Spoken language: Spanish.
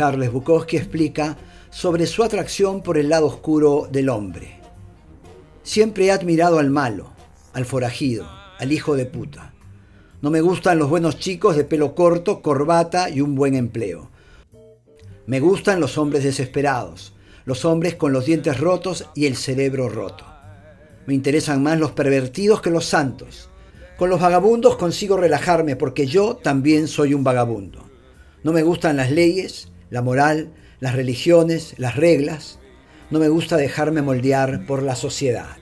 Charles Bukowski explica sobre su atracción por el lado oscuro del hombre. Siempre he admirado al malo, al forajido, al hijo de puta. No me gustan los buenos chicos de pelo corto, corbata y un buen empleo. Me gustan los hombres desesperados, los hombres con los dientes rotos y el cerebro roto. Me interesan más los pervertidos que los santos. Con los vagabundos consigo relajarme porque yo también soy un vagabundo. No me gustan las leyes, la moral, las religiones, las reglas. No me gusta dejarme moldear por la sociedad.